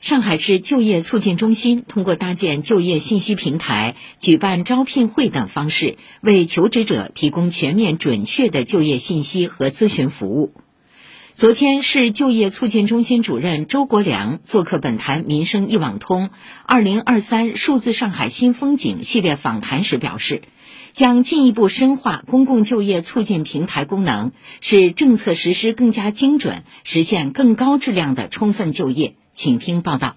上海市就业促进中心通过搭建就业信息平台、举办招聘会等方式，为求职者提供全面准确的就业信息和咨询服务。昨天，市就业促进中心主任周国良做客本台《民生一网通》二零二三数字上海新风景系列访谈时表示，将进一步深化公共就业促进平台功能，使政策实施更加精准，实现更高质量的充分就业。请听报道。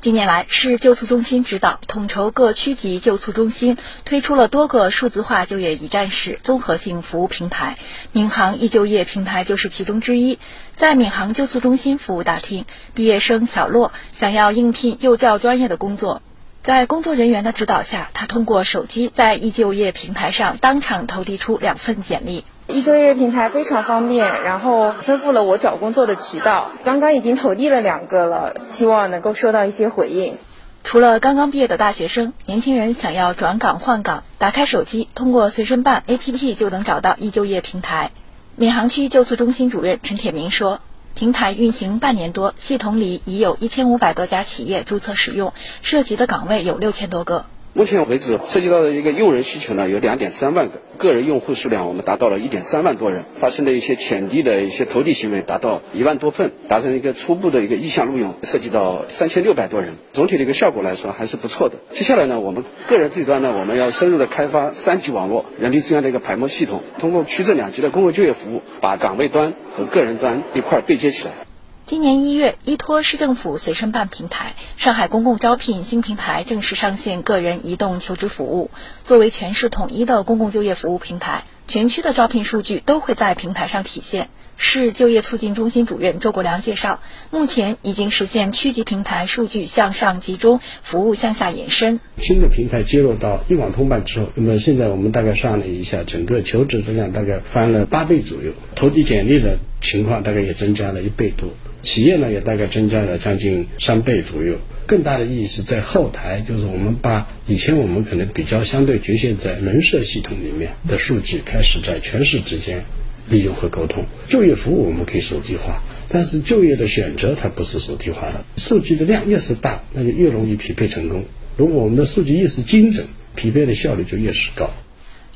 近年来，市救促中心指导统筹各区级救促中心推出了多个数字化就业一站式综合性服务平台，闵行易就业平台就是其中之一。在闵行救促中心服务大厅，毕业生小洛想要应聘幼教专业的工作，在工作人员的指导下，他通过手机在易就业平台上当场投递出两份简历。易就业平台非常方便，然后丰富了我找工作的渠道。刚刚已经投递了两个了，希望能够收到一些回应。除了刚刚毕业的大学生，年轻人想要转岗换岗，打开手机，通过随身办 APP 就能找到易就业平台。闵行区就促中心主任陈铁明说：“平台运行半年多，系统里已有一千五百多家企业注册使用，涉及的岗位有六千多个。”目前为止，涉及到的一个用人需求呢，有两点三万个个人用户数量，我们达到了一点三万多人，发生的一些潜力的一些投递行为达到一万多份，达成一个初步的一个意向录用，涉及到三千六百多人，总体的一个效果来说还是不错的。接下来呢，我们个人这一端呢，我们要深入的开发三级网络人力资源的一个排摸系统，通过区镇两级的公共就业服务，把岗位端和个人端一块对接起来。今年一月，依托市政府随身办平台，上海公共招聘新平台正式上线个人移动求职服务。作为全市统一的公共就业服务平台，全区的招聘数据都会在平台上体现。市就业促进中心主任周国良介绍，目前已经实现区级平台数据向上集中，服务向下延伸。新的平台接入到一网通办之后，那么现在我们大概算了一下，整个求职的量大概翻了八倍左右，投递简历的情况大概也增加了一倍多。企业呢也大概增加了将近三倍左右，更大的意义是在后台，就是我们把以前我们可能比较相对局限在人社系统里面的数据，开始在全市之间利用和沟通。就业服务我们可以手机化，但是就业的选择它不是手机化的。数据的量越是大，那就越容易匹配成功。如果我们的数据越是精准，匹配的效率就越是高。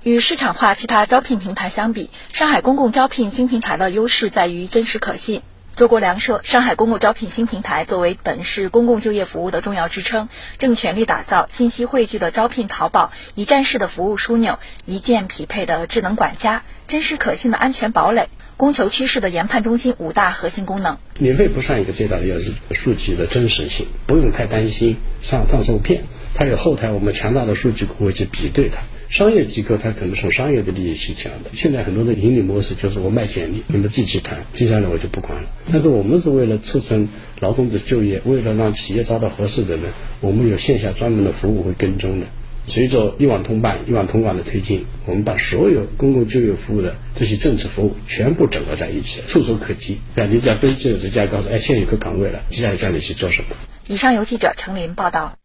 与市场化其他招聘平台相比，上海公共招聘新平台的优势在于真实可信。周国良说：“上海公共招聘新平台作为本市公共就业服务的重要支撑，正全力打造信息汇聚的招聘淘宝、一站式的服务枢纽、一键匹配的智能管家、真实可信的安全堡垒、供求趋势的研判中心五大核心功能。免费不算一个最大的要素，数据的真实性不用太担心上当受骗，它有后台我们强大的数据库去比对它。”商业机构它可能从商业的利益去讲的，现在很多的盈利模式就是我卖简历，你们自己去谈，接下来我就不管了。但是我们是为了促成劳动者就业，为了让企业招到合适的人，我们有线下专门的服务会跟踪的。随着一网通办、一网通管的推进，我们把所有公共就业服务的这些政策服务全部整合在一起，触手可及。那你只要登记了，直接告诉，哎，现在有个岗位了，接下来叫你去做什么。以上由记者程林报道。